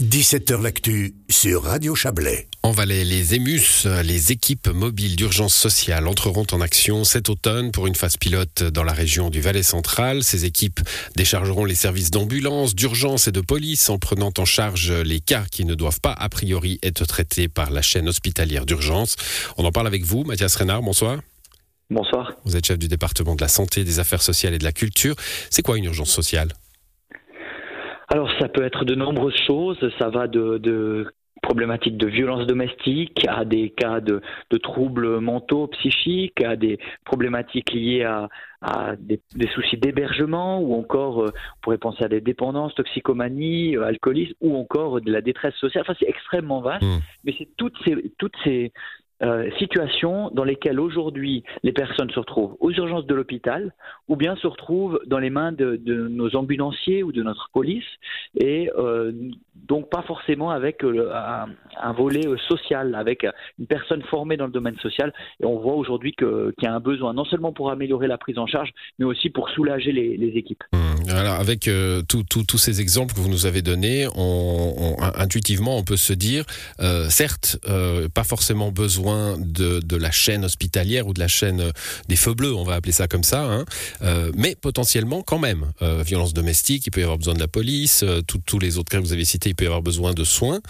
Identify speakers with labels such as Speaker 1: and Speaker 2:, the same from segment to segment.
Speaker 1: 17h L'actu sur Radio Chablais.
Speaker 2: En Valais, les EMUS, les équipes mobiles d'urgence sociale, entreront en action cet automne pour une phase pilote dans la région du Valais central. Ces équipes déchargeront les services d'ambulance, d'urgence et de police en prenant en charge les cas qui ne doivent pas a priori être traités par la chaîne hospitalière d'urgence. On en parle avec vous, Mathias Renard, bonsoir.
Speaker 3: Bonsoir.
Speaker 2: Vous êtes chef du département de la santé, des affaires sociales et de la culture. C'est quoi une urgence sociale?
Speaker 3: Alors ça peut être de nombreuses choses, ça va de, problématiques de violence domestique, à des cas de, troubles mentaux, psychiques, à des problématiques liées à, des, soucis d'hébergement, ou encore, euh, on pourrait penser à des dépendances, toxicomanie, euh, alcoolisme, ou encore de la détresse sociale. Enfin, c'est extrêmement vaste, mmh. mais c'est toutes ces, toutes ces, euh, situations dans lesquelles aujourd'hui les personnes se retrouvent aux urgences de l'hôpital ou bien se retrouvent dans les mains de, nos ambulanciers ou de notre police et euh, donc pas forcément avec euh, un, volet social, avec une personne formée dans le domaine social. Et on voit aujourd'hui qu'il y a un besoin non seulement pour améliorer la prise en charge, mais aussi pour soulager les, équipes.
Speaker 2: Mmh. Alors avec tous ces exemples que vous nous avez donnés, on, intuitivement on peut se dire, certes, pas forcément besoin de, la chaîne hospitalière ou de la chaîne euh, des feux bleus, on va appeler ça comme ça, hein. euh, mais potentiellement quand même. Euh, violence domestique, il peut y avoir besoin de la police, tous les autres cas que vous avez cités, il peut y avoir besoin de soins.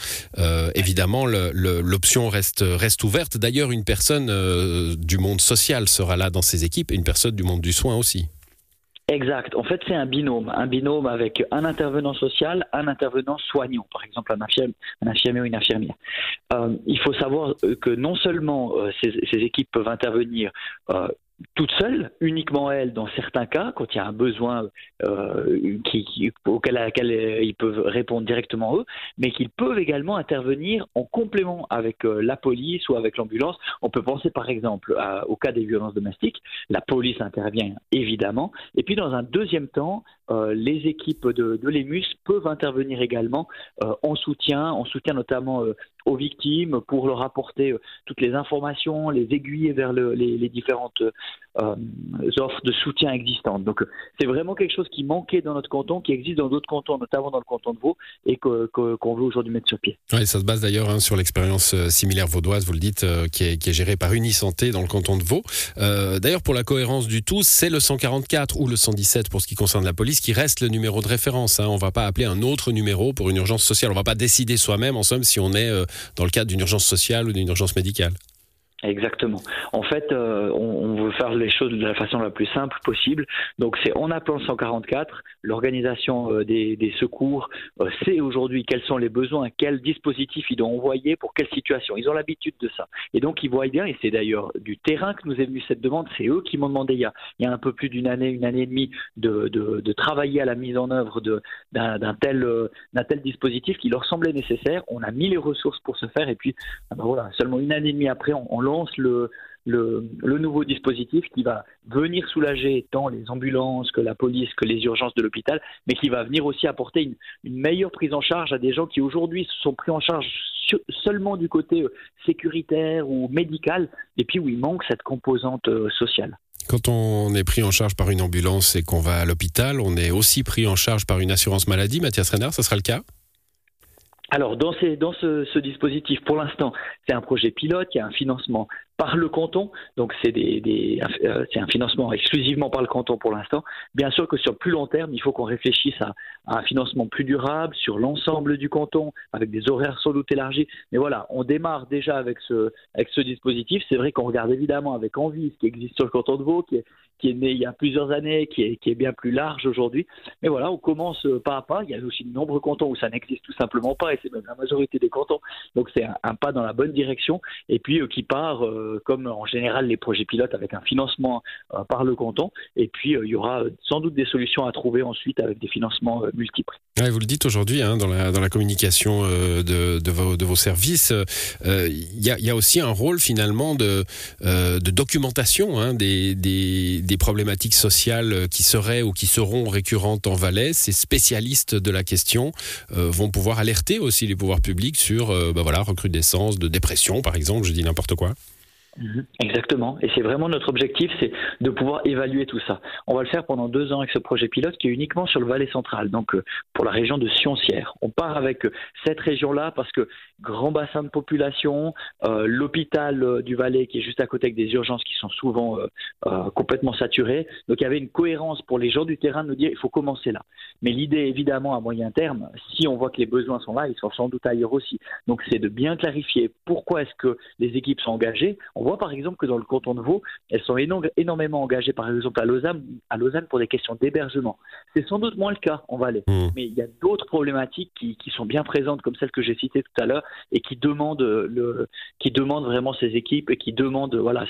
Speaker 2: évidemment, l'option reste, reste ouverte. D'ailleurs, une personne du monde social sera là dans ces équipes et une personne du monde du soin aussi.
Speaker 3: Exact. En fait, c'est un binôme. Un binôme avec un intervenant social, un intervenant soignant, par exemple un, infirmier, ou une infirmière. Euh, il faut savoir que non seulement euh, ces, ces, équipes peuvent intervenir euh, toute seule, uniquement elle, dans certains cas, quand il y a un besoin euh, auquel, ils peuvent répondre directement eux, mais qu'ils peuvent également intervenir en complément avec euh, la police ou avec l'ambulance. On peut penser par exemple au cas des violences domestiques, la police intervient évidemment, et puis dans un deuxième temps, euh, les équipes de, l'EMUS peuvent intervenir également en soutien, en soutien notamment aux victimes pour leur apporter toutes les informations, les aiguiller vers le, les, les, différentes euh, offres de soutien existantes. Donc c'est vraiment quelque chose qui manquait dans notre canton, qui existe dans d'autres cantons, notamment dans le canton de Vaud, et qu'on veut aujourd'hui mettre sur pied.
Speaker 2: Oui, ça se base d'ailleurs hein, sur l'expérience euh, similaire vaudoise, vous le dites, euh, qui, est, gérée par Unisanté dans le canton de Vaud. d'ailleurs, pour la cohérence du tout, c'est le 144 ou le 117 pour ce qui concerne la police qui reste le numéro de référence. Hein. On ne va pas appeler un autre numéro pour une urgence sociale. On ne va pas décider soi-même, en somme, si on est dans le cadre d'une urgence sociale ou d'une urgence médicale.
Speaker 3: Exactement. En fait, euh, on, veut faire les choses de la façon la plus simple possible. Donc, c'est en appelant 144, l'organisation euh, des, secours euh, sait aujourd'hui quels sont les besoins, quel dispositif ils doivent envoyer pour quelle situation. Ils ont l'habitude de ça. Et donc, ils voient bien, et c'est d'ailleurs du terrain que nous est venue cette demande, c'est eux qui m'ont demandé il y, a, un peu plus d'une année, une année et demie, de, travailler à la mise en œuvre d'un tel, tel dispositif qui leur semblait nécessaire. On a mis les ressources pour ce faire, et puis, ah ben voilà, seulement une année et demie après, on, on lance le, le, nouveau dispositif qui va venir soulager tant les ambulances que la police que les urgences de l'hôpital, mais qui va venir aussi apporter une, meilleure prise en charge à des gens qui aujourd'hui sont pris en charge seulement du côté euh, sécuritaire ou médical, et puis où il manque cette composante euh, sociale.
Speaker 2: Quand on est pris en charge par une ambulance et qu'on va à l'hôpital, on est aussi pris en charge par une assurance maladie. Mathias Renard, ce sera le cas?
Speaker 3: Alors, dans, ces, dans ce, ce, dispositif, pour l'instant, c'est un projet pilote, il y a un financement par le canton, donc c'est euh, un financement exclusivement par le canton pour l'instant. Bien sûr que sur le plus long terme, il faut qu'on réfléchisse à, un financement plus durable sur l'ensemble du canton, avec des horaires sans doute élargis. Mais voilà, on démarre déjà avec ce, dispositif. C'est vrai qu'on regarde évidemment avec envie ce qui existe sur le canton de Vaud, qui est, né il y a plusieurs années, qui est, bien plus large aujourd'hui. Mais voilà, on commence pas à pas. Il y a aussi de nombreux cantons où ça n'existe tout simplement pas, et c'est même la majorité des cantons. Donc c'est un, pas dans la bonne direction, et puis euh, qui part, euh, comme en général les projets pilotes, avec un financement euh, par le canton. Et puis il y aura sans doute des solutions à trouver ensuite avec des financements multiples.
Speaker 2: vous le dites aujourd'hui hein, dans, la, communication de, vos, services, il y, a, aussi un rôle finalement de, documentation hein, des, problématiques sociales qui seraient ou qui seront récurrentes en Valais, ces spécialistes de la question euh, vont pouvoir alerter aussi les pouvoirs publics sur euh, bah voilà, recrudescence de dépression, par exemple, je dis n'importe quoi.
Speaker 3: Mhm. Exactement. Et c'est vraiment notre objectif, c'est de pouvoir évaluer tout ça. On va le faire pendant deux ans avec ce projet pilote qui est uniquement sur le Valais central, donc euh, pour la région de Sioncière. On part avec euh, cette région-là parce que grand bassin de population, euh, l'hôpital du Valais qui est juste à côté avec des urgences qui sont souvent complètement saturées. Donc il y avait une cohérence pour les gens du terrain de nous dire il faut commencer là. Mais l'idée évidemment à moyen terme, si on voit que les besoins sont là, ils sont sans doute ailleurs aussi. Donc c'est de bien clarifier pourquoi est-ce que les équipes sont engagées voit par exemple que dans le canton de Vaud, elles sont énormément engagées, par exemple à Lausanne, à Lausanne pour des questions d'hébergement. C'est sans doute moins le cas en Valais, mmh. mais il y a d'autres problématiques qui, sont bien présentes, comme celles que j'ai citées tout à l'heure, et qui demandent, le, qui demandent vraiment ces équipes et qui demandent voilà,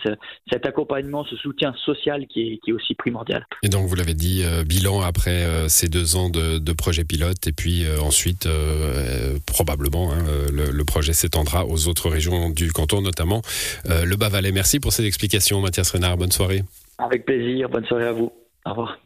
Speaker 3: cet accompagnement, ce soutien social qui est, qui est aussi primordial.
Speaker 2: Et donc, vous l'avez dit, euh, bilan après euh, ces deux ans de, de projet pilote, et puis euh, ensuite, probablement, hein, le, le, projet s'étendra aux autres régions du canton, notamment le bas Merci pour ces explications, Mathias Renard. Bonne soirée.
Speaker 3: Avec plaisir. Bonne soirée à vous. Au revoir.